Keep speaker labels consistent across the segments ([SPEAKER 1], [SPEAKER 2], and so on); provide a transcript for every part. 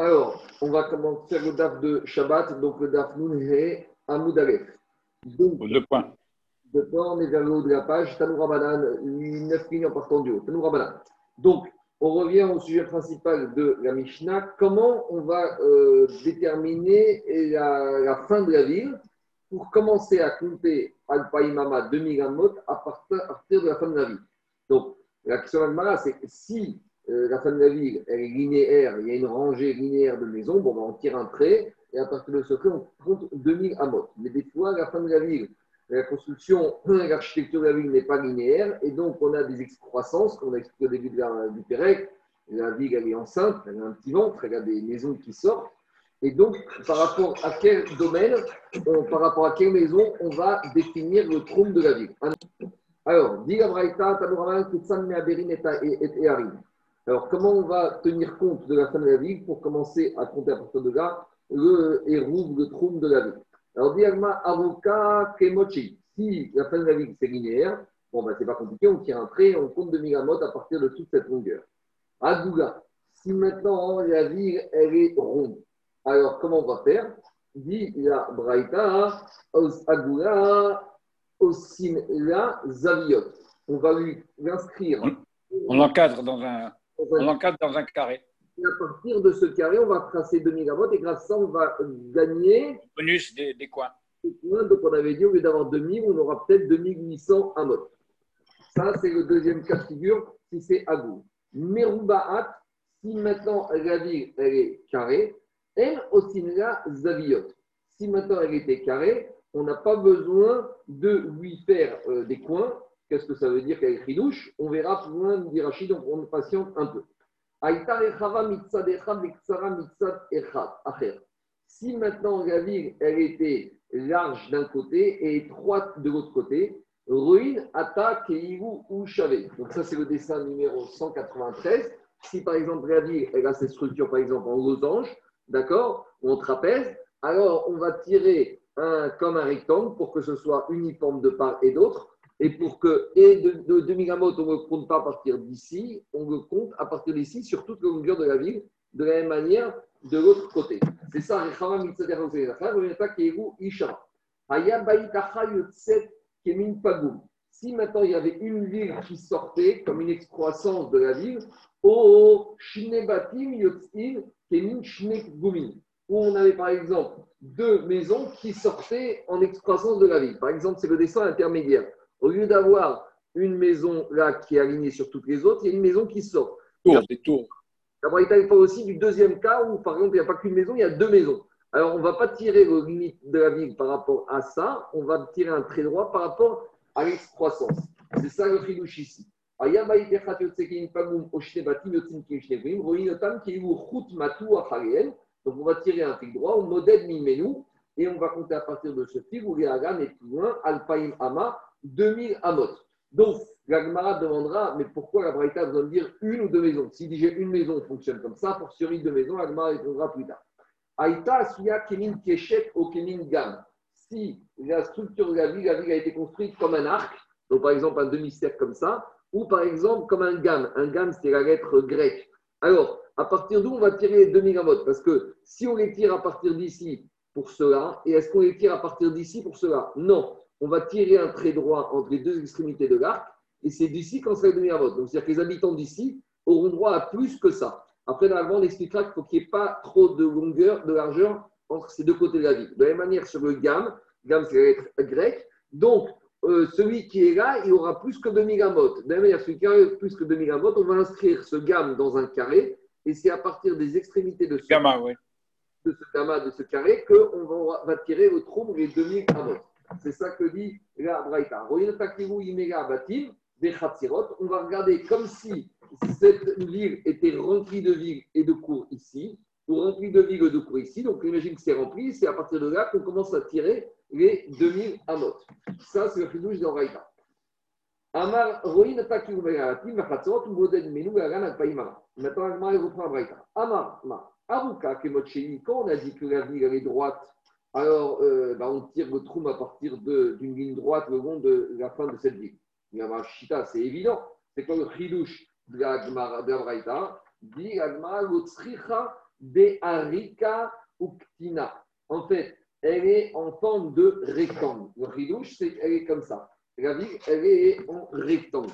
[SPEAKER 1] Alors, on va commencer le DAF de Shabbat, donc le DAF Nunhe Amoud
[SPEAKER 2] Donc, deux points.
[SPEAKER 1] Deux points, on est vers le haut de la page. Tanou Rabanan, 9 lignes en partant du haut. Tanou Rabanan. Donc, on revient au sujet principal de la Mishnah. Comment on va euh, déterminer la, la, fin de la ville pour commencer à compter Al-Païmama 2000 Amot à partir de la fin de la ville Donc, la question de c'est si euh, la fin de la ville elle est linéaire, il y a une rangée linéaire de maisons, bon, ben, on tire un trait et à partir de ce trait, on compte 2000 Amot. Mais des fois, la fin de la ville, la construction, l'architecture de la ville n'est pas linéaire et donc on a des excroissances, comme on a expliqué au début de la, du Pérec. La ville, elle est enceinte, elle a un petit ventre, elle a des maisons qui sortent. Et donc, par rapport à quel domaine, par rapport à quelle maison, on va définir le trône de la ville. Alors, dit Alors, comment on va tenir compte de la fin de la ville pour commencer à compter à partir de là le héros, le trône de la ville? Alors, Diagma Aruka Kemochi. Si la fin de la ville c'est linéaire, bon, ben, c'est pas compliqué, on tire un trait, on compte de mégamotes à partir de toute cette longueur. Agouga. Si maintenant la ville elle est ronde, alors comment on va faire? Dit la Braïta, Agouga la Zaviot. On va lui inscrire.
[SPEAKER 2] On l'encadre dans un, on l'encadre dans un carré.
[SPEAKER 1] Et à partir de ce carré, on va tracer 2000 avotes et grâce à ça, on va gagner.
[SPEAKER 2] Bonus des, des coins.
[SPEAKER 1] Donc, on avait dit, au lieu d'avoir 2000, on aura peut-être 2800 amot. Ça, c'est le deuxième cas de figure, si c'est Agou. Merubaat, si maintenant la ville elle est carrée, elle aussi la Zaviot. Si maintenant elle était carrée, on n'a pas besoin de lui faire euh, des coins. Qu'est-ce que ça veut dire qu'elle douche On verra plus loin, dit Rachid, donc on patiente un peu. Si maintenant la elle était large d'un côté et étroite de l'autre côté, ruine, attaque, keivu ou chavé. Donc ça, c'est le dessin numéro 193. Si par exemple la elle a cette structure, par exemple en losange, d'accord, ou en trapèze, alors on va tirer comme un rectangle pour que ce soit uniforme de part et d'autre. Et pour que, et de, de 2000 on ne compte pas à partir d'ici, on le compte à partir d'ici sur toute la longueur de la ville, de la même manière de l'autre côté. C'est ça, si maintenant il y avait une ville qui sortait comme une excroissance de la ville, oh, où on avait par exemple deux maisons qui sortaient en excroissance de la ville. Par exemple, c'est le dessin intermédiaire. Au lieu d'avoir une maison là qui est alignée sur toutes les autres, il y a une maison qui sort.
[SPEAKER 2] Tour, des tours.
[SPEAKER 1] La parle aussi du deuxième cas où, par exemple, il n'y a pas qu'une maison, il y a deux maisons. Alors, on ne va pas tirer aux limites de la ville par rapport à ça, on va tirer un trait droit par rapport à l'excroissance. C'est ça le fidouche ici. Donc, on va tirer un fil droit, on modèle Mimenu, et on va compter à partir de ce fil où les Hagan est plus loin, Alpaïm Ama, 2000 Amot. Donc, la demandera, mais pourquoi la Braïta besoin de dire une ou deux maisons? Si j'ai une maison, fonctionne comme ça, pour série de maisons, la répondra plus tard. Aïta, Suya, Kemin, Keshek, ou Kemin, Gam. Si la structure de la ville, la ville a été construite comme un arc, donc par exemple un demi-cercle comme ça, ou par exemple comme un gam. Un gam, c'est la lettre grecque. Alors, à partir d'où on va tirer les 2000 amotes Parce que si on les tire à partir d'ici pour cela, et est-ce qu'on les tire à partir d'ici pour cela? Non. On va tirer un trait droit entre les deux extrémités de l'arc, et c'est d'ici qu'on sera les 2000 amotes. Donc, c'est-à-dire que les habitants d'ici auront droit à plus que ça. Après, normalement, on expliquera qu'il faut qu'il n'y ait pas trop de longueur, de largeur entre ces deux côtés de la ville. De la même manière, sur le gamme, gamme c'est la lettre grecque, donc euh, celui qui est là, il aura plus que 2000 amotes. De la même manière, celui qui a plus que 2000 amotes, on va inscrire ce gamme dans un carré et c'est à partir des extrémités de ce,
[SPEAKER 2] gamma,
[SPEAKER 1] de ce gamma, de ce carré, qu'on va, va, tirer le trou les demi amot. C'est ça que dit la Braïta. On va regarder comme si cette ville était remplie de villes et de cours ici, ou remplie de villes et de cours ici. Donc imagine que c'est rempli, c'est à partir de là qu'on commence à tirer les 2000 amot. Ça, c'est le de Braïta. Amar. Maintenant, reprend. Amar, on a dit que la ville droite, alors euh, bah, on tire le trou à partir d'une ligne droite le long de la fin de cette ville. Chita, c'est évident. C'est comme le chidouche de la Braïta. Dit de Arika Uktina. En fait, elle est en forme de rectangle. Le ridouche, c'est qu'elle est comme ça. La ville, elle est en rectangle.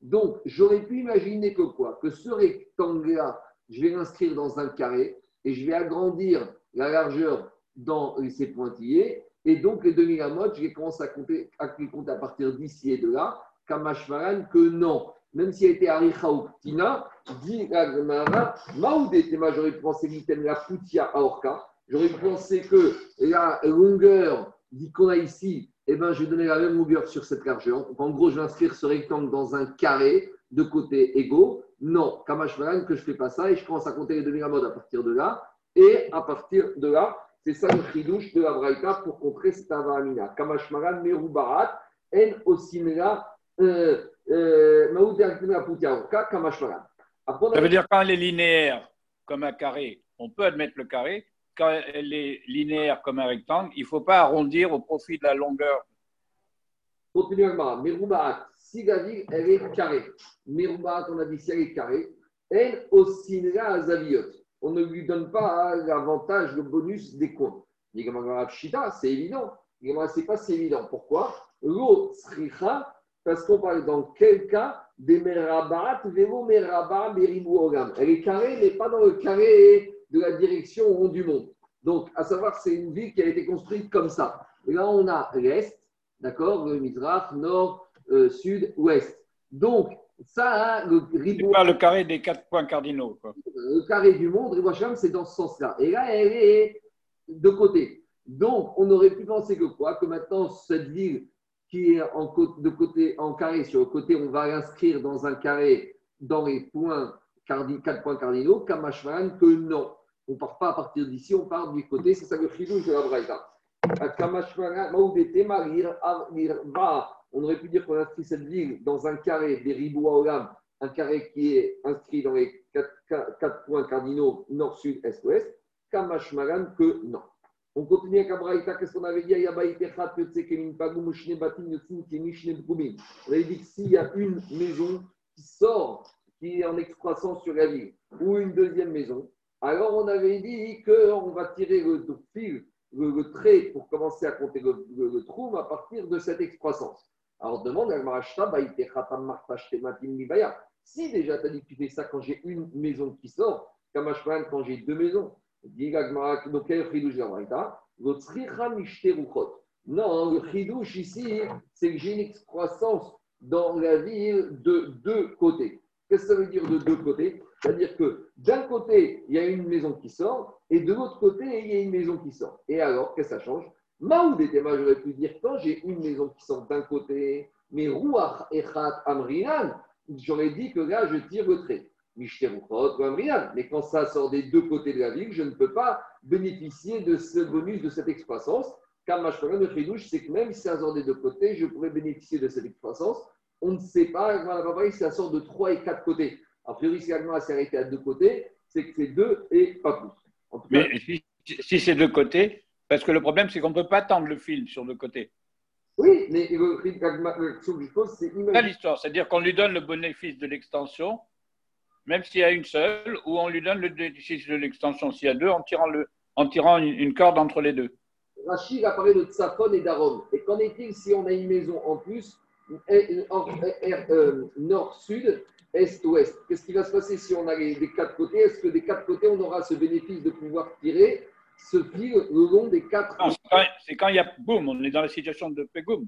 [SPEAKER 1] Donc, j'aurais pu imaginer que quoi? Que ce rectangle-là, je vais l'inscrire dans un carré et je vais agrandir la largeur dans ces pointillés. Et donc, les demi-lamotes, je vais commencer à compter, à compter à partir d'ici et de là, Kamashmaran, que non. Même si elle était Aricha ou Ptina, dit la Gemara, Maoudetema, j'aurais pensé l'item la Poutia Aorka. J'aurais pensé que la longueur qu'on a ici, eh ben, je vais donner la même longueur sur cette largeur. en gros, je vais inscrire ce rectangle dans un carré de côtés égaux. Non, Kamashmaran, que je ne fais pas ça et je commence à compter les demi-lamodes à partir de là. Et à partir de là, c'est ça le chidouche de la Braïta pour contrer cette avamina. Kamashmaran, Merubarat, En Osimela, euh, euh,
[SPEAKER 2] Ça veut dire quand elle est linéaire comme un carré, on peut admettre le carré. Quand elle est linéaire comme un rectangle, il ne faut pas arrondir au profit de la longueur.
[SPEAKER 1] Continuellement, Merubarat, si la ville, elle est carrée. Merubarat, on a dit si elle est carrée, elle osinera azaviot. On ne lui donne pas l'avantage, le bonus des coins. C'est évident. C'est pas si évident. Pourquoi? L'eau parce qu'on parle dans quel cas? Des merabat, vélo merabat, ogam. Elle est carrée, mais pas dans le carré de la direction rond du monde. Donc, à savoir, c'est une ville qui a été construite comme ça. Et là, on a l'Est, d'accord, le Mizrach, Nord, euh, Sud, Ouest. Donc, ça, hein, le
[SPEAKER 2] ribou. pas le carré des quatre points cardinaux. Quoi.
[SPEAKER 1] Le carré du monde, Ribouacham, c'est dans ce sens-là. Et là, elle est de côté. Donc, on aurait pu penser que quoi? Que maintenant, cette ville qui est en, de côté, en carré, sur le côté, on va l'inscrire dans un carré dans les points, quatre points cardinaux, Kamashvan, que non. On ne part pas à partir d'ici, on part du côté, c'est ça le chidouche de la Braïta. On aurait pu dire qu'on inscrit cette ville dans un carré des ribou un carré qui est inscrit dans les quatre, points cardinaux nord, sud, est, ouest. Kamashmaran que non. On continue avec Abraïta, qu'est-ce qu'on avait dit? On avait dit que s'il y a une maison qui sort, qui est en excroissance sur la ville, ou une deuxième maison, alors on avait dit qu'on va tirer le, fil, le, trait pour commencer à compter le, le, trou à partir de cette excroissance. Alors demande à Si déjà tu as dit que tu fais ça quand j'ai une maison qui sort, quand j'ai deux maisons, non, le chidouche ici, c'est que j'ai une excroissance dans la ville de deux côtés. Qu'est-ce que ça veut dire de deux côtés? C'est-à-dire que d'un côté, il y a une maison qui sort, et de l'autre côté, il y a une maison qui sort. Et alors, qu'est-ce que ça change? Maoud était j'aurais pu dire quand j'ai une maison qui sort d'un côté, mais Ruach Echat Amrinan, j'aurais dit que là, je tire le trait. Mais quand ça sort des deux côtés de la ville, je ne peux pas bénéficier de ce bonus, de cette excroissance. Car ma de fridouche, c'est que même si ça sort des deux côtés, je pourrais bénéficier de cette excroissance. On ne sait pas, si ça sort de trois et quatre côtés. A priori, si l'agma s'est arrêté à deux côtés, c'est que c'est deux et pas plus.
[SPEAKER 2] Mais si, c'est deux côtés, parce que le problème, c'est qu'on ne peut pas tendre le fil sur deux côtés.
[SPEAKER 1] Oui, mais le question que je pose, c'est
[SPEAKER 2] l'histoire, c'est-à-dire qu'on lui donne le bénéfice de l'extension même s'il y a une seule, ou on lui donne le bénéfice de l'extension s'il y a deux, en tirant, le, en tirant une, corde entre les deux.
[SPEAKER 1] Rachid a parlé de Tsafon et d'Aron. Et qu'en est-il si on a une maison en plus, euh, nord-sud, est-ouest? Qu'est-ce qui va se passer si on a les, des quatre côtés? Est-ce que des quatre côtés, on aura ce bénéfice de pouvoir tirer ce fil le long des quatre
[SPEAKER 2] C'est quand, il y a boum, on est dans la situation de Pegoum.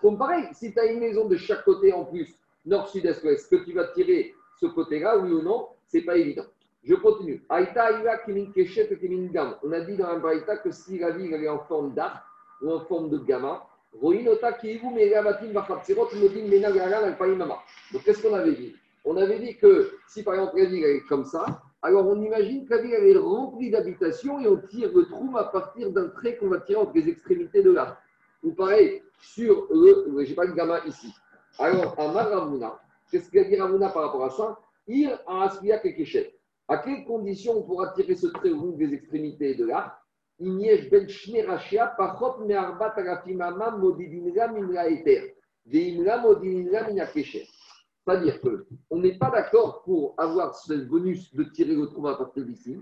[SPEAKER 1] Comme pareil, si tu as une maison de chaque côté en plus, nord, sud, est, ouest, que tu vas tirer ce côté-là, oui ou non, c'est pas évident. Je continue. On a dit dans un baïta que si la ville est en forme d'arc ou en forme de gamma, donc qu'est-ce qu'on avait dit? On avait dit que si par exemple la ville est comme ça, alors on imagine que la ville est remplie d'habitations et on tire le trou à partir d'un trait qu'on va tirer entre les extrémités de l'arc. Ou pareil, sur le, j'ai pas le gamma ici. Alors, à Maramuna, Qu'est-ce qu'il a dit Ravuna par rapport à ça? Ir à Asliya Kekeshet. À quelles conditions on pourra tirer ce trait au bout des extrémités de l'arc Iniesh ben shnerachia pachot me'arbat agafimama modidinra minra eter. Veimra modidinra minakeshet. C'est-à-dire qu'on n'est pas d'accord pour avoir ce bonus de tirer le trou à partir d'ici,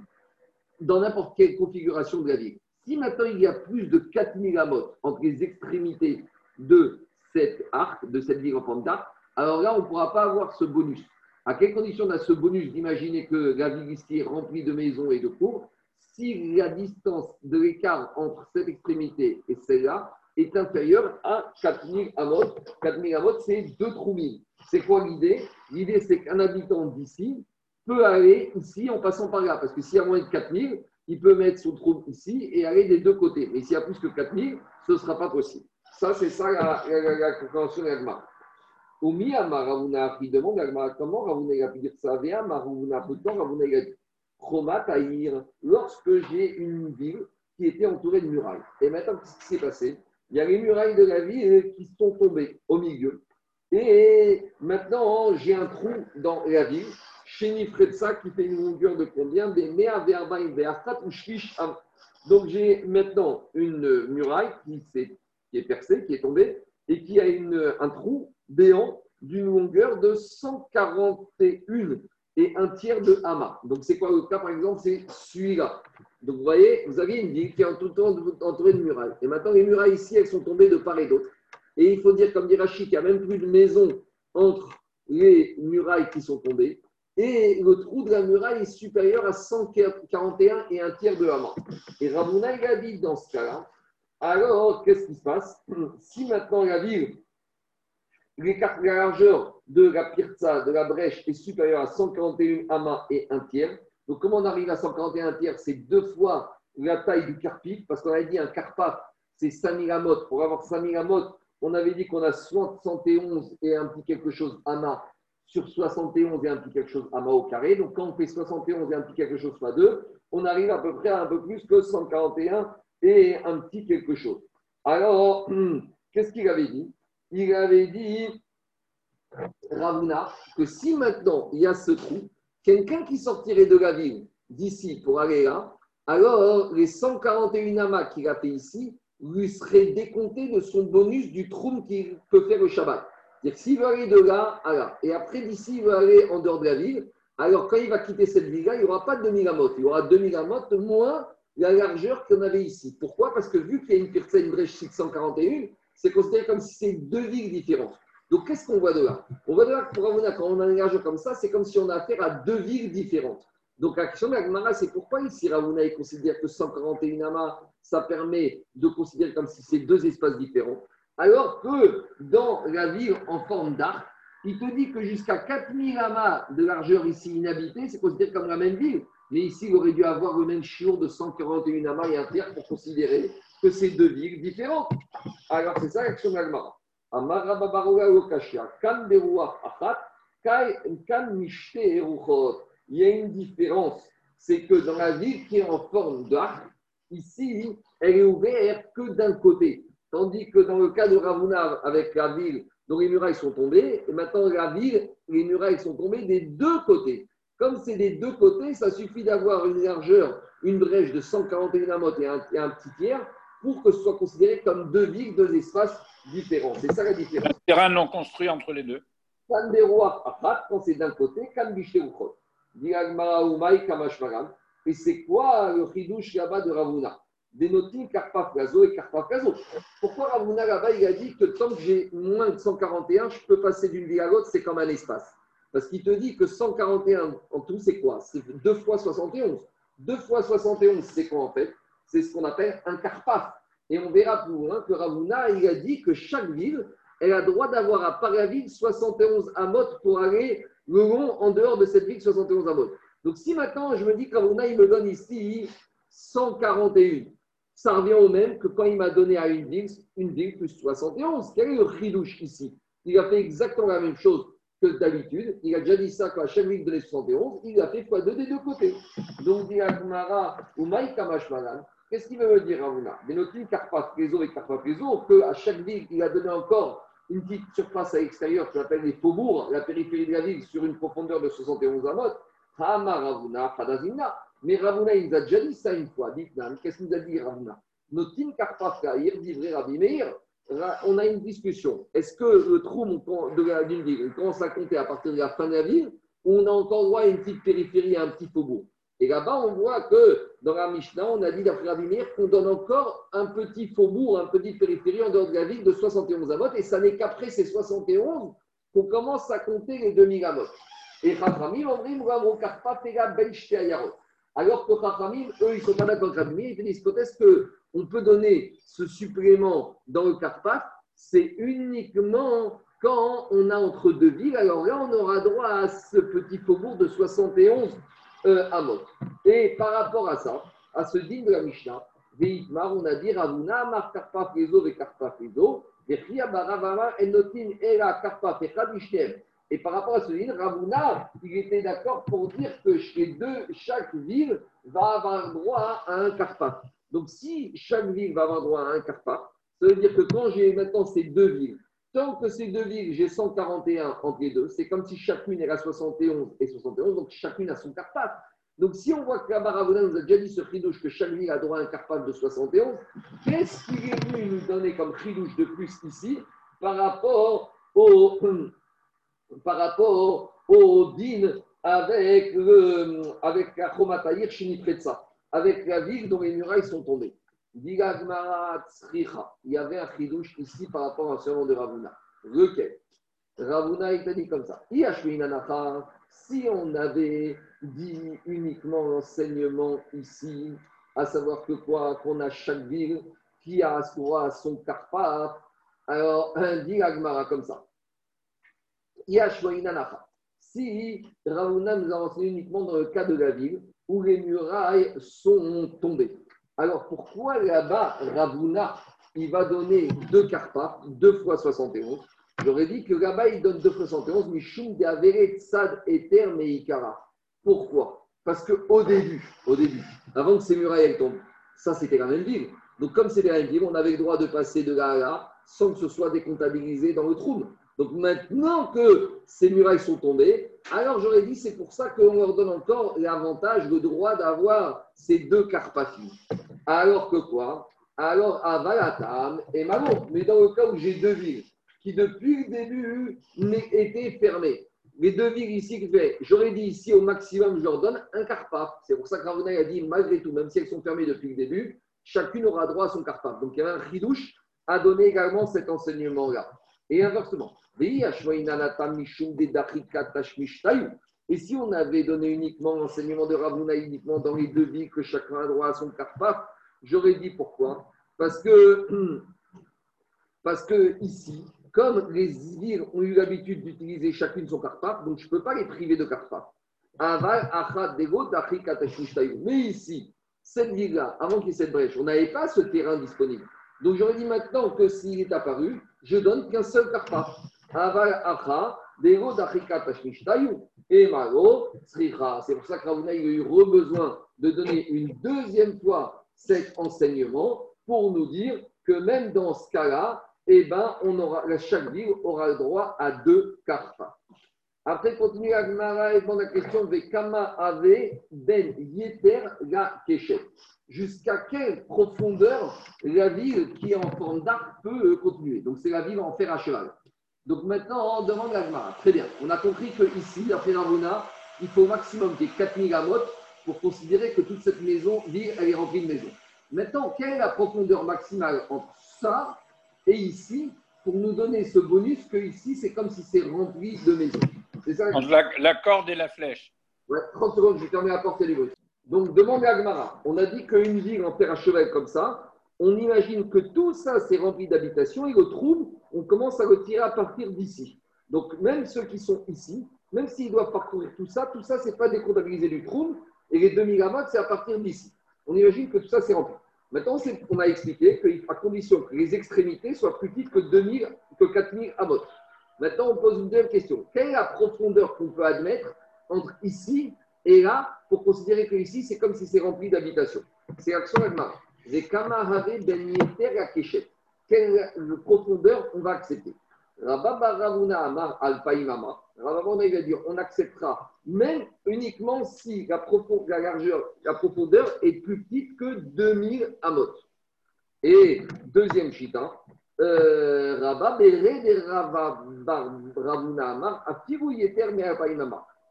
[SPEAKER 1] dans n'importe quelle configuration de la ville. Si maintenant il y a plus de 4000 amotes entre les extrémités de cet arc, de cette ville en forme d'arc, alors là, on ne pourra pas avoir ce bonus. À quelles conditions on a ce bonus d'imaginer que la ville ici est remplie de maisons et de cours si la distance de l'écart entre cette extrémité et celle-là est inférieure à 4000 amotes. 4000 amotes, c'est 2 trous C'est quoi l'idée? L'idée, c'est qu'un habitant d'ici peut aller ici en passant par là. Parce que s'il y a moins de 4000, il peut mettre son trou ici et aller des deux côtés. Mais s'il y a plus que 4000, ce ne sera pas possible. Ça, c'est ça la, la, la, compréhension de l'Agma. Oumi Ravuna il demande comment Ravuna a pu dire ça? Vea Maravuna, pourtant Ravuna a dit Chromat lorsque j'ai une ville qui était entourée de murailles. Et maintenant, qu'est-ce qui s'est passé? Il y a les murailles de la ville qui sont tombées au milieu. Et maintenant, j'ai un trou dans la ville, chez ça qui fait une longueur de combien? Des ou Donc, j'ai maintenant une muraille qui, est, percée, qui est tombée, et qui a un trou béant d'une longueur de 141 et un tiers de Hama. Donc, c'est quoi le cas, par exemple? C'est celui-là. Donc, vous voyez, vous avez une ville qui est entourée de murailles. Et maintenant, les murailles ici, elles sont tombées de part et d'autre. Et il faut dire, comme dit Rachid, qu'il n'y a même plus de maison entre les murailles qui sont tombées. Et le trou de la muraille est supérieur à 141 et un tiers de Hama. Et Ramouna, il a dit dans ce cas-là, alors, qu'est-ce qui se passe? Si maintenant la ville la largeur de la pirza, de la brèche, est supérieure à 141 amas et un tiers. Donc, comment on arrive à 141 tiers C'est deux fois la taille du carpif, parce qu'on avait dit un carpaf, c'est 5000 amotes. Pour avoir 5000 amotes, on avait dit qu'on a 71 et un petit quelque chose amas sur 71 et un petit quelque chose amas au carré. Donc, quand on fait 71 et un petit quelque chose fois 2, on arrive à peu près à un peu plus que 141 et un petit quelque chose. Alors, qu'est-ce qu'il avait dit? Il avait dit, Ravuna, que si maintenant il y a ce trou, quelqu'un qui sortirait de la ville d'ici pour aller là, alors les 141 amas qu'il a fait ici lui seraient décomptés de son bonus du trou qu'il peut faire au Shabbat. C'est-à-dire s'il veut aller de là à là, et après d'ici il veut aller en dehors de la ville, alors quand il va quitter cette ville-là, il n'y aura pas de 2000 amotes, il y aura 2000 amotes moins la largeur qu'on avait ici. Pourquoi? Parce que vu qu'il y a une une brèche 641, c'est considéré comme si c'est deux villes différentes. Donc, qu'est-ce qu'on voit de là? On voit de là que pour Ravuna, quand on a un largeur comme ça, c'est comme si on a affaire à deux villes différentes. Donc, la question de c'est pourquoi ici Ravuna considère que 141 amas, ça permet de considérer comme si c'est deux espaces différents, alors que dans la ville en forme d'arc, il te dit que jusqu'à 4000 amas de largeur ici inhabité, c'est considéré comme la même ville. Mais ici, il aurait dû avoir le même chiot de 141 amas et un tiers pour considérer que c'est deux villes différentes. Alors, c'est ça l'action de. Il y a une différence, c'est que dans la ville qui est en forme d'arc, ici, elle est ouverte que d'un côté. Tandis que dans le cas de Ravuna, avec la ville dont les murailles sont tombées, et maintenant la ville, les murailles sont tombées des deux côtés. Comme c'est des deux côtés, ça suffit d'avoir une largeur, une brèche de 141 amotes et un, et un petit tiers pour que ce soit considéré comme deux villes, deux espaces différents. C'est ça la différence. Un
[SPEAKER 2] terrain non construit entre les deux.
[SPEAKER 1] quand c'est d'un côté, Et c'est quoi le chidouche là-bas de Ravuna? Dénotim Karpaf Gazo et Karpaf Gazo. Pourquoi Ravuna là-bas, il a dit que tant que j'ai moins de 141, je peux passer d'une ville à l'autre, c'est comme un espace. Parce qu'il te dit que 141 en tout, c'est quoi? C'est 2 fois 71. 2 fois 71, c'est quoi en fait? C'est ce qu'on appelle un carpaf. Et on verra plus loin que Ravuna, il a dit que chaque ville, elle a droit d'avoir à part la ville 71 amot pour aller le long en dehors de cette ville 71 amot. Donc si maintenant je me dis que Ravuna, il me donne ici 141, ça revient au même que quand il m'a donné à une ville, une ville plus 71. Quel est le ridouche ici? Il a fait exactement la même chose que d'habitude. Il a déjà dit ça qu'à chaque ville de 71, il a fait x2 des deux côtés. Donc, dit Agmara ou Maïkamash Qu'est-ce qu'il veut dire, Ravuna Benotim Karpat Réseau et Karpat Réseau, qu'à chaque ville, il a donné encore une petite surface à l'extérieur qu'on appelle les faubourgs, la périphérie de la ville, sur une profondeur de 71 amot. Hama Ravuna, Hadazina. Mais Ravuna, il nous a déjà dit ça une fois. Qu'est-ce qu'il nous a dit, Ravuna Notim Karpat Kair, dit vrai Rabbi Meir. On a une discussion. Est-ce que le trou d'une ville, on commence à compter à partir de la fin de la ville, ou on a encore droit à une petite périphérie, à un petit faubourg? Et là-bas, on voit que dans la Mishnah, on a dit d'après Ravimir qu'on donne encore un petit faubourg, un petit périphérie en dehors de la ville de 71 amot, et ça n'est qu'après ces 71 qu'on commence à compter les 2000 amot. Et Chachamim, on dit, ben alors que Chachamim, eux, ils ne sont pas d'accord avec Ravimir, ils disent est-ce qu'on peut donner ce supplément dans le Karpat C'est uniquement quand on a entre deux villes, alors là, on aura droit à ce petit faubourg de 71 euh. Et par rapport à ça, à ce digne de la Mishnah, on a dit Ravuna, Mar Karpa Fezo, Ve Karpa Fezo, Enotin, Era Karpa Et par rapport à ce digne, Ravuna, il était d'accord pour dire que chez deux, chaque ville va avoir droit à un Karpa. Donc si chaque ville va avoir droit à un Karpa, ça veut dire que quand j'ai maintenant ces deux villes, Tant que ces deux villes, j'ai 141 entre les deux, c'est comme si chacune est à 71 et 71, donc chacune a son carpath. Donc si on voit que la Baravona nous a déjà dit ce chidouche que chaque ville a droit à un carpath de 71, qu'est-ce qu'il est venu nous donner comme chidouche de plus ici par rapport au, par rapport au din avec, avec la Chomataïr Shinipretsa, avec la ville dont les murailles sont tombées? Il y avait un chidouche ici par rapport à ce nom de Ravuna. Lequel? Ravuna, il t'a dit comme ça. Si on avait dit uniquement l'enseignement ici, à savoir que quoi Qu'on a chaque ville qui a à son carpa, alors dit Agmara comme ça. Si Ravuna nous a enseigné uniquement dans le cas de la ville où les murailles sont tombées. Alors pourquoi là-bas, Ravuna, il va donner deux carpas, deux fois 71 J'aurais dit que là-bas, il donne deux fois 71, Mishum de Averet Tsad Eter Meikara. Pourquoi? Parce qu'au début, au début, avant que ces murailles tombent, ça c'était la même ville. Donc comme c'était la même ville, on avait le droit de passer de là à là sans que ce soit décomptabilisé dans le trou. Donc maintenant que ces murailles sont tombées, alors j'aurais dit c'est pour ça qu'on leur donne encore l'avantage, le droit d'avoir ces deux carpathies. Alors que quoi? Alors à Valatam et Malo. Mais dans le cas où j'ai deux villes qui depuis le début étaient fermées, les deux villes ici, j'aurais dit ici au maximum, je leur donne un carpa. C'est pour ça que Ravuna a dit malgré tout, même si elles sont fermées depuis le début, chacune aura droit à son carpa. Donc il y avait un chidouche à donner également cet enseignement-là. Et inversement, et si on avait donné uniquement l'enseignement de Ravuna uniquement dans les deux villes que chacun a droit à son carpa, j'aurais dit pourquoi? Parce que, parce que ici, comme les villes ont eu l'habitude d'utiliser chacune son carpa, donc je ne peux pas les priver de carpa. Mais ici, cette ville-là, avant qu'il y ait cette brèche, on n'avait pas ce terrain disponible. Donc j'aurais dit maintenant que s'il est apparu, je donne qu'un seul carpa. Et C'est pour ça que Ravuna a eu besoin de donner une deuxième fois cet enseignement pour nous dire que même dans ce cas-là, eh ben, on aura, chaque ville aura le droit à deux carpas. Après, continue Agmara et demande la question de Kama Ave Ben Yeter La Keshet. Jusqu'à quelle profondeur la ville qui est en forme d'arc peut continuer? Donc, c'est la ville en fer à cheval. Donc maintenant, on demande l'Agmara. Très bien. On a compris qu'ici, d'après Ravuna, il faut au maximum qu'il y ait 4000 amotes pour considérer que toute cette maison, ville, elle est remplie de maisons. Maintenant, quelle est la profondeur maximale entre ça et ici pour nous donner ce bonus que ici, c'est comme si c'est rempli de maisons?
[SPEAKER 2] C'est ça la, la, corde et la flèche.
[SPEAKER 1] Ouais, 30 secondes, je termine la porte et les Donc, demande à Agmara. On a dit qu'une ville en terre à cheval comme ça, on imagine que tout ça, c'est rempli d'habitations et le trou, on commence à le tirer à partir d'ici. Donc, même ceux qui sont ici, même s'ils doivent parcourir tout ça, tout ça, ce n'est pas décomptabilisé du trou et les 2000 amotes, c'est à partir d'ici. On imagine que tout ça, c'est rempli. Maintenant, on a expliqué qu'à condition que les extrémités soient plus petites que 2000, que 4000 amotes. Maintenant, on pose une deuxième question. Quelle est la profondeur qu'on peut admettre entre ici et là pour considérer que ici, c'est comme si c'est rempli d'habitations? C'est l'action Agmar. Ben Quelle profondeur on va accepter? Ravuna Amar al Ravuna va dire on acceptera même uniquement si la, la, largeur, la profondeur est plus petite que 2000 amot. Et deuxième chita, euh, Rabba de Ravuna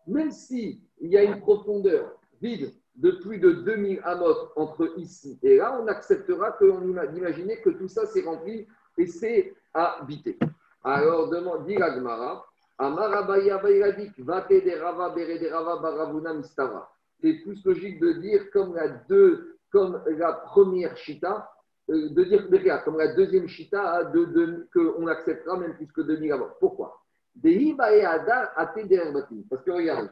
[SPEAKER 1] Même si il y a une profondeur vide de plus de 2000 amot entre ici et là, on acceptera qu'on imaginer que tout ça s'est rempli et c'est habité. Alors, demande, dit l'Agmara, c'est plus logique de dire comme la, deux, comme la première chita, de dire comme la deuxième chita de, de, qu'on acceptera même plus que 2000 amot. Pourquoi? Parce que regardez,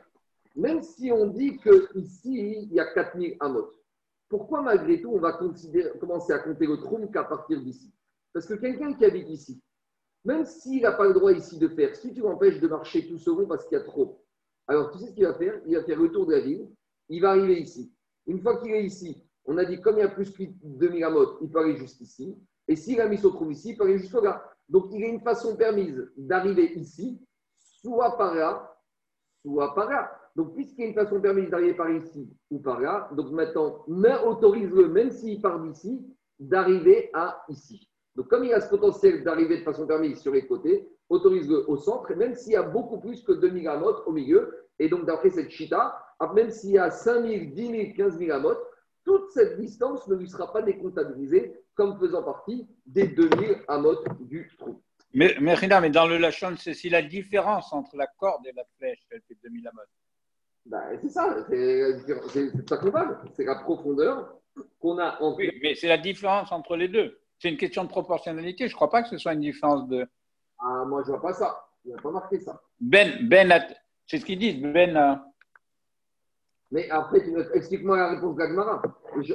[SPEAKER 1] même si on dit qu'ici, il y a 4000 amot, pourquoi malgré tout on va commencer à compter le trou qu'à partir d'ici? Parce que quelqu'un qui habite ici, même s'il n'a pas le droit ici de faire, si tu l'empêches de marcher tout seul parce qu'il y a trop, alors tu sais ce qu'il va faire? Il va faire le tour de la ville, il va arriver ici. Une fois qu'il est ici, on a dit comme il y a plus que 2000 amot, il peut aller jusqu'ici. Et s'il a mis son trou ici, il peut aller jusqu'au là. Donc il y a une façon permise d'arriver ici, soit par là, soit par là. Donc, puisqu'il y a une façon permise d'arriver par ici ou par là, donc maintenant, autorise-le, même s'il part d'ici, d'arriver à ici. Donc, comme il a ce potentiel d'arriver de façon permise sur les côtés, autorise-le au centre, même s'il y a beaucoup plus que 2000 amotes au milieu. Et donc, d'après cette chita, même s'il y a 5000, 10 000, 15 000 amotes, toute cette distance ne lui sera pas décomptabilisée comme faisant partie des 2000 amotes du trou.
[SPEAKER 2] Mais, mais, mais dans le Lachon, c'est si la différence entre la corde et la flèche, elle fait 2000 amotes.
[SPEAKER 1] Bah, c'est ça, c'est pas coupable. C'est la profondeur qu'on a en
[SPEAKER 2] Oui, mais c'est la différence entre les deux. C'est une question de proportionnalité. Je ne crois pas que ce soit une différence de.
[SPEAKER 1] Ah, moi, je ne vois pas ça. Je n'ai pas marqué ça.
[SPEAKER 2] Ben, ben c'est ce qu'ils disent. Ben.
[SPEAKER 1] Mais après, explique-moi la réponse d'Agmara.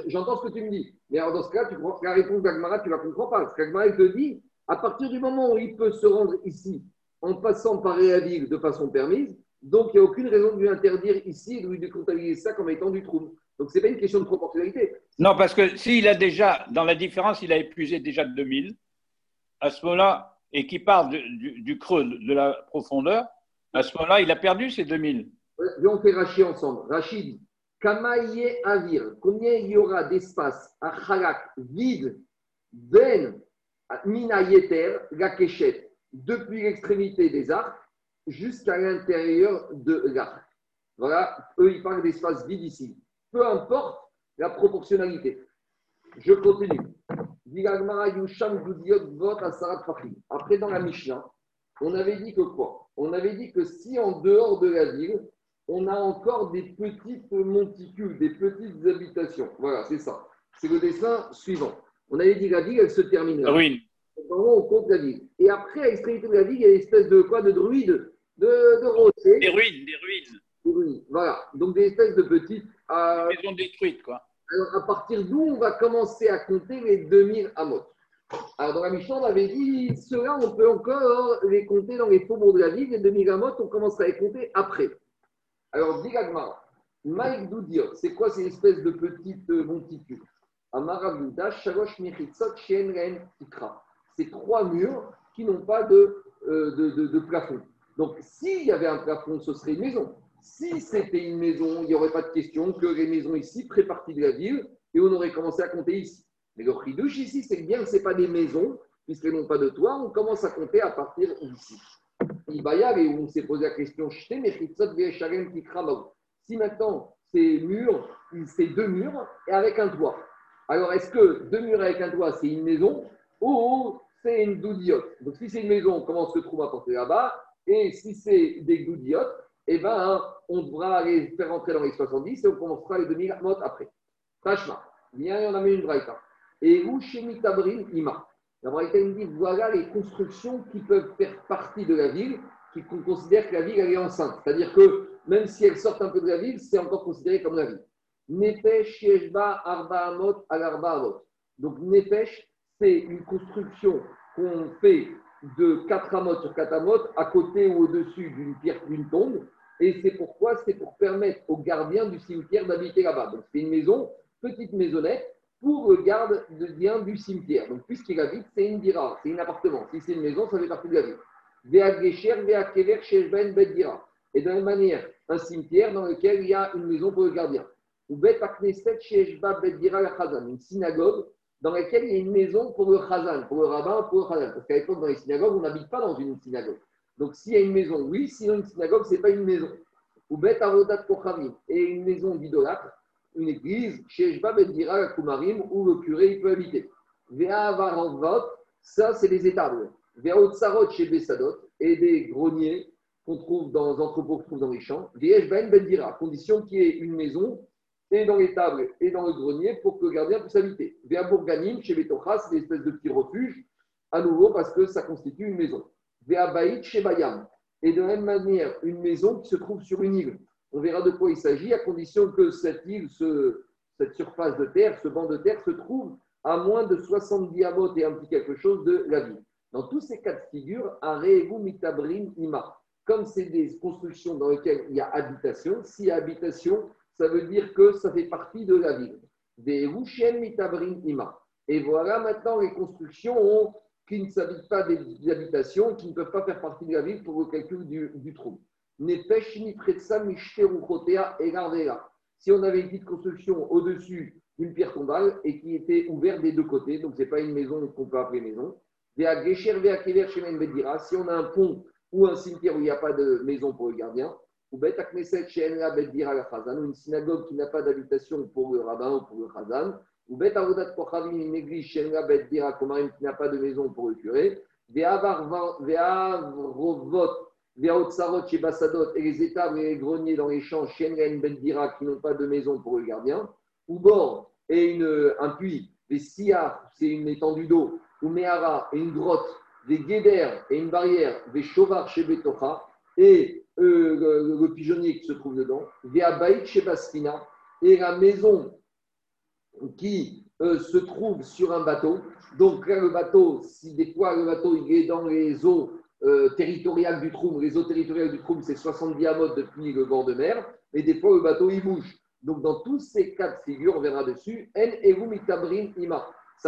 [SPEAKER 1] J'entends ce que tu me dis. Mais alors, dans ce cas, tu crois que la réponse d'Agmara, tu ne la comprends pas. Parce qu'Agmara, te dit, à partir du moment où il peut se rendre ici en passant par Réaville de façon permise, donc, il n'y a aucune raison de lui interdire ici de lui comptabiliser ça comme étant du trouble. Donc, ce n'est pas une question de proportionnalité.
[SPEAKER 2] Non, parce que s'il a déjà, dans la différence, il a épuisé déjà 2000, à ce moment-là, et qui part du, creux de la profondeur, à ce moment-là, il a perdu ses 2000.
[SPEAKER 1] On fait Rachid ensemble. Rachid, Kamaye Avir, combien y aura d'espace à Khalak vide, Ben, Mina Yeter, la depuis l'extrémité des arcs jusqu'à l'intérieur de l'arc. Voilà, eux, ils parlent d'espace vide ici. Peu importe la proportionnalité. Je continue. Après, dans la Mishnah, on avait dit que quoi? On avait dit que si en dehors de la ville, on a encore des petites monticules, des petites habitations. Voilà, c'est ça. C'est le dessin suivant. On avait dit que la ville, elle se termine là.
[SPEAKER 2] Oui.
[SPEAKER 1] On compte la ville. Et après, à l'extrémité de la ville, il y a une espèce de quoi De druide de, de
[SPEAKER 2] Des ruines, des ruines.
[SPEAKER 1] Des ruines, voilà. Donc des espèces de petites.
[SPEAKER 2] Euh, des maisons détruites, quoi.
[SPEAKER 1] Alors à partir d'où on va commencer à compter les 2000 amot Alors dans la Mishnah, on avait dit, ceux-là, on peut encore les compter dans les faubourgs de la ville. Les 2000 amot, on commence à les compter après. Alors, Digagma, Mike Doudiot, c'est quoi ces espèces de petites monticules? C'est trois murs qui n'ont pas de, euh, de, plafond. Donc, s'il y avait un plafond, ce serait une maison. Si c'était une maison, il n'y aurait pas de question que les maisons ici prennent partie de la ville et on aurait commencé à compter ici. Mais le chidouche ici, c'est bien que ce pas des maisons, puisqu'elles n'ont pas de toit, on commence à compter à partir d'ici. Il y aller où on s'est posé la question si maintenant ces murs, c'est deux murs et avec un toit. Alors est-ce que deux murs avec un toit, c'est une maison ou c'est une doudiote Donc si c'est une maison, on commence le trou à porter là-bas et si c'est des goudiotes, eh ben, on devra les faire rentrer dans les 70 et on commencera les 2000 mots après. Tachma, viens, on a mis une braïta. Et où chez Mitabrin, Ima? La braïta dit voilà les constructions qui peuvent faire partie de la ville, qui considèrent que la ville elle est enceinte. C'est-à-dire que même si elles sortent un peu de la ville, c'est encore considéré comme la ville. Nefesh, Yeshba, Arba Amot, Al. Donc Nefesh, c'est une construction qu'on fait de 4 amotes sur 4 amotes à côté ou au-dessus d'une pierre, d'une tombe. Et c'est pourquoi? C'est pour permettre aux gardiens du cimetière d'habiter là-bas. Donc c'est une maison, petite maisonnette, pour le gardien du cimetière. Donc puisqu'il habite, c'est une dira, c'est un appartement. Si c'est une maison, ça fait partie de la ville. Et de la même manière, un cimetière dans lequel il y a une maison pour le gardien. Ou une synagogue dans laquelle il y a une maison pour le chazan, pour le rabbin, pour le. Parce qu'à l'époque, dans les synagogues, on n'habite pas dans une synagogue. Donc, s'il y a une maison, oui, sinon une synagogue, ce n'est pas une maison. Ou bet kochavim, et une maison d'idolâtre, une église, chez Dira Kumarim, où le curé il peut habiter. Ça, c'est les étables. Tsarot chez Bessadot et des greniers qu'on trouve dans les entrepôts qu'on trouve dans les champs. Ben Bendira, condition qu'il y ait une maison et dans les tables et dans le grenier pour que le gardien puisse habiter. Bourganim chez Betocha, c'est des espèces de petits refuges, à nouveau parce que ça constitue une maison. Baït chez Bayam. Et de la même manière, une maison qui se trouve sur une île. On verra de quoi il s'agit, à condition que cette île, cette surface de terre, ce banc de terre se trouve à moins de 70 amotes et un petit quelque chose de la ville. Dans tous ces cas de figure, Aregu Mitabrin Ima. Comme c'est des constructions dans lesquelles il y a habitation, s'il y a habitation, ça veut dire que ça fait partie de la ville. Des Rushen Mitabrin Ima. Et voilà maintenant les constructions qui ne s'habitent pas des, habitations, qui ne peuvent pas faire partie de la ville pour le calcul du trou. Si on avait une petite construction au-dessus d'une pierre tombale et qui était ouverte des deux côtés, donc ce n'est pas une maison qu'on peut appeler maison, si on a un pont ou un cimetière où il n'y a pas de maison pour le gardien, ou une synagogue qui n'a pas d'habitation pour le rabbin ou pour le chazan, ou une église qui n'a pas de maison pour le curé, et les étables et les greniers dans les champs, qui n'ont pas de maison pour le gardien, ou bord et une, un puits, des siars, c'est une étendue d'eau, ou Mehara une grotte, des guédères et une barrière, des chauvards chez Betocha et euh, le, pigeonnier qui se trouve dedans, des abaït chez Bastina et la maison qui euh, se trouve sur un bateau. Donc là, le bateau, si des fois le bateau il est dans les eaux euh, territoriales du Troum, les eaux territoriales du Troum, c'est 70 amotes depuis le bord de mer, mais des fois le bateau il bouge. Donc dans tous ces cas de figure, on verra dessus, ça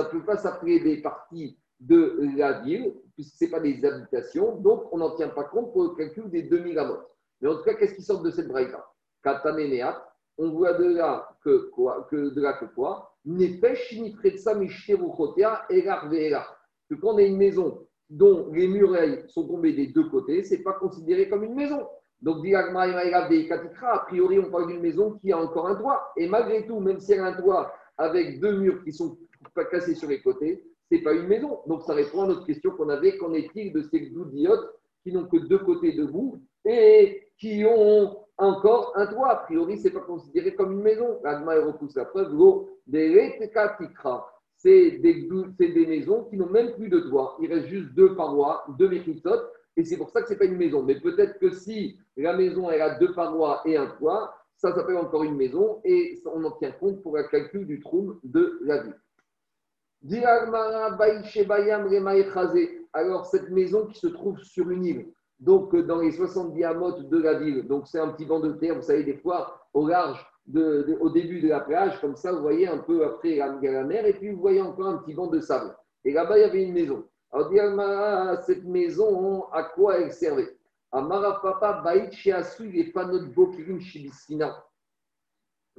[SPEAKER 1] ne peut pas s'appeler des parties de la ville, puisque ce n'est pas des habitations, donc on n'en tient pas compte pour le calcul des 2000 amotes. Mais en tout cas, qu'est-ce qui sort de cette braïta? Kataneneat, on voit de là que quoi Que de là que quoi? Ni Que quand on a une maison dont les murailles sont tombées des deux côtés, ce n'est pas considéré comme une maison. Donc, a priori, on parle d'une maison qui a encore un toit. Et malgré tout, même si elle a un toit avec deux murs qui sont pas cassé sur les côtés, c'est pas une maison. Donc ça répond à notre question qu'on avait qu'en est-il de ces doudiotes qui n'ont que deux côtés debout et qui ont encore un toit? A priori, c'est pas considéré comme une maison. Repousse la preuve. C'est des, maisons qui n'ont même plus de toit. Il reste juste deux parois, deux méchisotes, et c'est pour ça que c'est pas une maison. Mais peut-être que si la maison a deux parois et un toit, ça s'appelle encore une maison et on en tient compte pour le calcul du trou de la vie. Alors, cette maison qui se trouve sur une île, donc euh, dans les 70 amotes de la ville, donc c'est un petit banc de terre, vous savez, des fois au large, de, au début de la plage, comme ça, vous voyez un peu après la, la mer, et puis vous voyez encore un petit banc de sable. Et là-bas, il y avait une maison. Alors, cette maison, à quoi elle servait?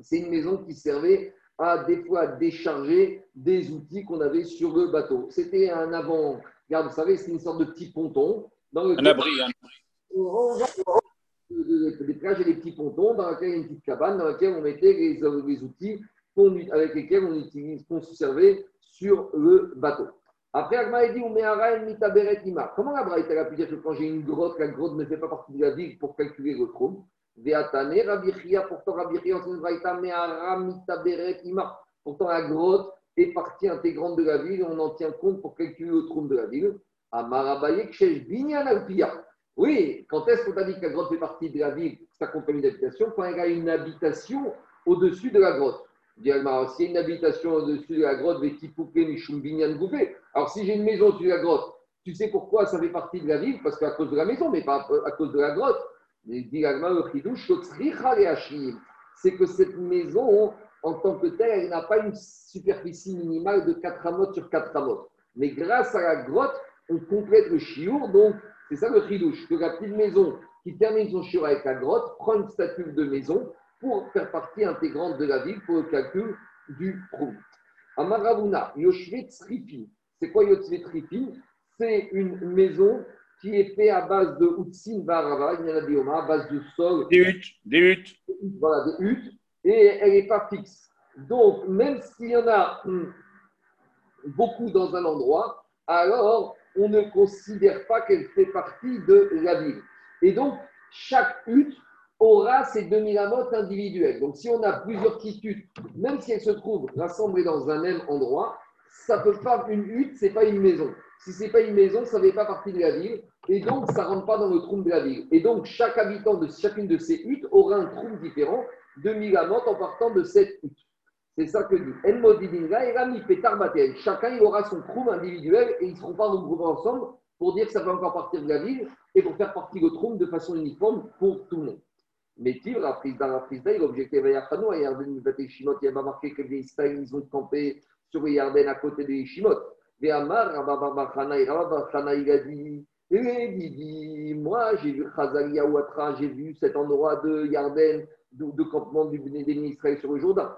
[SPEAKER 1] C'est une maison qui servait à des fois décharger des outils qu'on avait sur le bateau. C'était un avant, regarde, vous savez, c'est une sorte de petit ponton.
[SPEAKER 2] Dans un abri, un
[SPEAKER 1] Des plages et des petits pontons dans lesquels il y a une petite cabane dans laquelle on mettait les, les outils avec lesquels on utilise, qu'on se servait sur le bateau. Après, Agma dit Comment la Braïta a pu dire que quand j'ai une grotte, la grotte ne fait pas partie de la ville pour calculer le trou Pourtant, la grotte est partie intégrante de la ville et on en tient compte pour calculer le trou de la ville. Oui, quand est-ce qu'on t'a dit que la grotte fait partie de la ville, ça compte une habitation Quand il y a une habitation au-dessus de la grotte. S'il y a une habitation au-dessus de la grotte, alors si j'ai une maison au-dessus de la grotte, tu sais pourquoi ça fait partie de la ville? Parce qu'à cause de la maison, mais pas à cause de la grotte c'est que cette maison, en tant que telle, elle n'a pas une superficie minimale de 4 amotes sur 4 amotes. Mais grâce à la grotte, on complète le chiour. Donc, c'est ça le chidouche, que la petite maison qui termine son chiour avec la grotte prend une statue de maison pour faire partie intégrante de la ville pour le calcul du trou. Amaravuna, Yoshvet C'est quoi Yoshvet C'est une maison qui est fait à base de Utsin Barava, il y en a des à base de sol.
[SPEAKER 2] Des huttes, des huttes.
[SPEAKER 1] Voilà, des huttes. et elle n'est pas fixe. Donc, même s'il y en a hum, beaucoup dans un endroit, alors on ne considère pas qu'elle fait partie de la ville. Et donc, chaque hutte aura ses 2000 amotes individuelles. Donc, si on a plusieurs petites huttes, même si elles se trouvent rassemblées dans un même endroit, ça peut pas une hutte, c'est pas une maison. Si c'est pas une maison, ça ne fait pas partie de la ville, et donc ça rentre pas dans le trou de la ville. Et donc, chaque habitant de chacune de ces huttes aura un trou différent, 2000 amotes en partant de cette hutte. C'est ça que dit. Chacun il aura son trou individuel et ils ne seront pas regroupés ensemble pour dire que ça va encore partir de la ville et pour faire partie du trou de façon uniforme pour tout le monde. Mais Tir, la prise la prise il objectif à Yachanou, à Yarden, il n'y a marqué que les Israéliens ils ont campé sur les Yarden à côté des Shimot. Et Amar, Rabba il a dit eh, moi j'ai vu Chazalia Ouatra, j'ai vu cet endroit de Yarden, de, campement du, des ministres sur le Jourdain.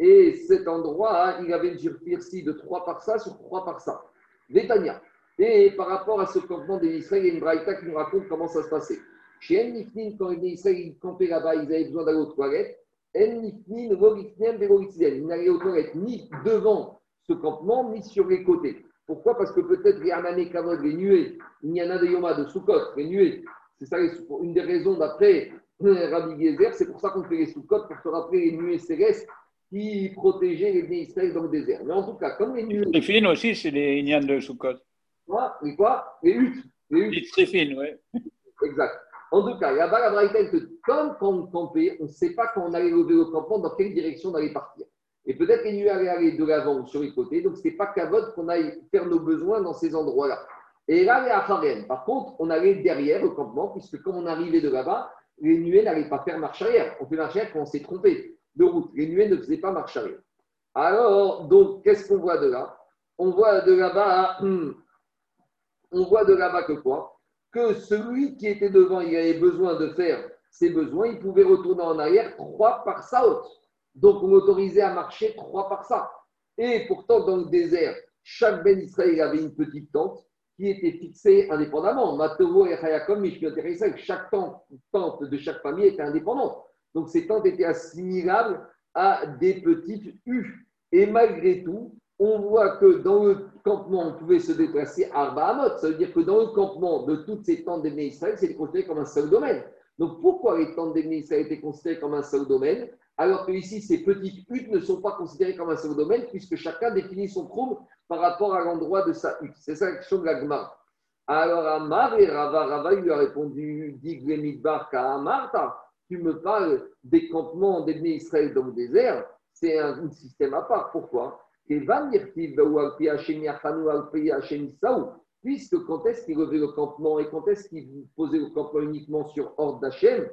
[SPEAKER 1] Et cet endroit, hein, il avait une superficie de 3 par ça sur 3 par ça. Vétania. Et par rapport à ce campement des Israël, il y a une braïta qui nous raconte comment ça se passait. Chez Nifnin, quand les Israël campaient là-bas, ils avaient besoin d'aller aux toilettes. Ils n'allaient aux toilettes ni devant ce campement, ni sur les côtés. Pourquoi? Parce que peut-être il y a un année les nuées, il y en a des Yoma de Soukot, les nuées. C'est ça une des raisons d'après Rabbi Gezer, c'est pour ça qu'on fait les sous-côtes, pour se rappeler les nuées célestes qui protégeaient les Israël dans le désert. Mais en tout cas, comme les nuées.
[SPEAKER 2] Les fines aussi, c'est les Inyan de sous-côtes.
[SPEAKER 1] Quoi? Les quoi? Les huttes.
[SPEAKER 2] Les huttes. fines, oui.
[SPEAKER 1] Exact. En tout cas, là-bas, la Braïta, que comme quand on campait, on ne sait pas quand on allait lever le campement, dans quelle direction on allait partir. Et peut-être les nuées allaient aller de l'avant ou sur les côtés. Donc, ce n'est pas qu'à votre qu'on aille faire nos besoins dans ces endroits-là. Et là, les Acharem, par contre, on allait derrière le campement, puisque comme on arrivait de là-bas, les nuées n'allaient pas faire marche arrière. On fait marche arrière quand on s'est trompé de route. Les nuées ne faisaient pas marche arrière. Alors, donc, qu'est-ce qu'on voit de là? On voit de là-bas, hmm, on voit de là-bas que quoi? Que celui qui était devant, il avait besoin de faire ses besoins, il pouvait retourner en arrière trois par sa haute. Donc, on autorisait à marcher trois par ça. Et pourtant, dans le désert, chaque Ben Israël avait une petite tente qui était fixée indépendamment. Matovo et Hayakom, chaque tente de chaque famille était indépendante. Donc ces tentes étaient assimilables à des petites U. Et malgré tout, on voit que dans le campement, on pouvait se déplacer à Arbahamot. Ça veut dire que dans le campement de toutes ces tentes des Israël, c'était considéré comme un seul domaine. Donc pourquoi les tentes des Israël étaient considérées comme un seul domaine alors que ici, ces petites huttes ne sont pas considérées comme un seul domaine, puisque chacun définit son trou par rapport à l'endroit de sa hutte. C'est ça la question de la Gemara. Alors Amar et Rava, Rava lui a répondu Barka Amarta, tu me parles des campements d'Ebné Israël dans le désert, c'est un, système à part. Pourquoi? Puisque quand est-ce qu'il revêt le campement et quand est-ce qu'il posait le campement uniquement sur ordre d'Hachem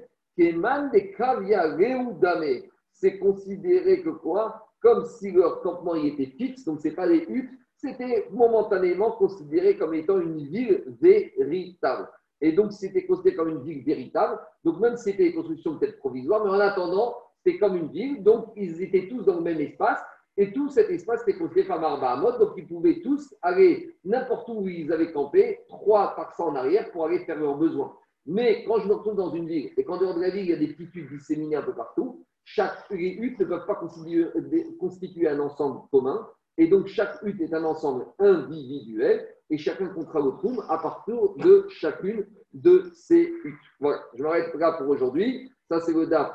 [SPEAKER 1] c'est considéré que quoi? Comme si leur campement y était fixe, donc ce n'est pas des huttes, c'était momentanément considéré comme étant une ville véritable. Et donc, c'était considéré comme une ville véritable. Donc, même si c'était des constructions peut-être provisoires, mais en attendant, c'était comme une ville. Donc, ils étaient tous dans le même espace. Et tout cet espace était considéré comme Arba. Donc, ils pouvaient tous aller n'importe où ils avaient campé, trois par cent en arrière pour aller faire leurs besoins. Mais quand je me retrouve dans une ville et qu'en dehors de la ville, il y a des petites huttes disséminées un peu partout, chaque, les huttes ne peuvent pas constituer, un ensemble commun. Et donc, chaque hutte est un ensemble individuel et chacun comptera le trou à partir de chacune de ces huttes. Voilà, je m'arrête là pour aujourd'hui. Ça, c'est le DAF